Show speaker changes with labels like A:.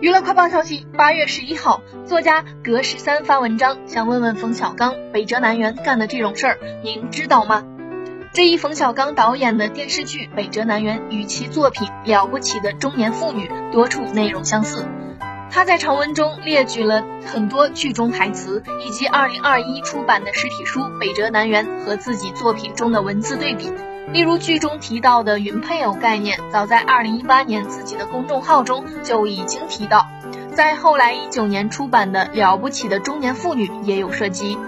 A: 娱乐快报消息：八月十一号，作家格十三发文章，想问问冯小刚，北辙南辕干的这种事儿，您知道吗？这一冯小刚导演的电视剧《北辙南辕》与其作品《了不起的中年妇女》多处内容相似。他在长文中列举了很多剧中台词，以及二零二一出版的实体书《北辙南辕》和自己作品中的文字对比。例如剧中提到的“云配偶”概念，早在二零一八年自己的公众号中就已经提到，在后来一九年出版的《了不起的中年妇女》也有涉及。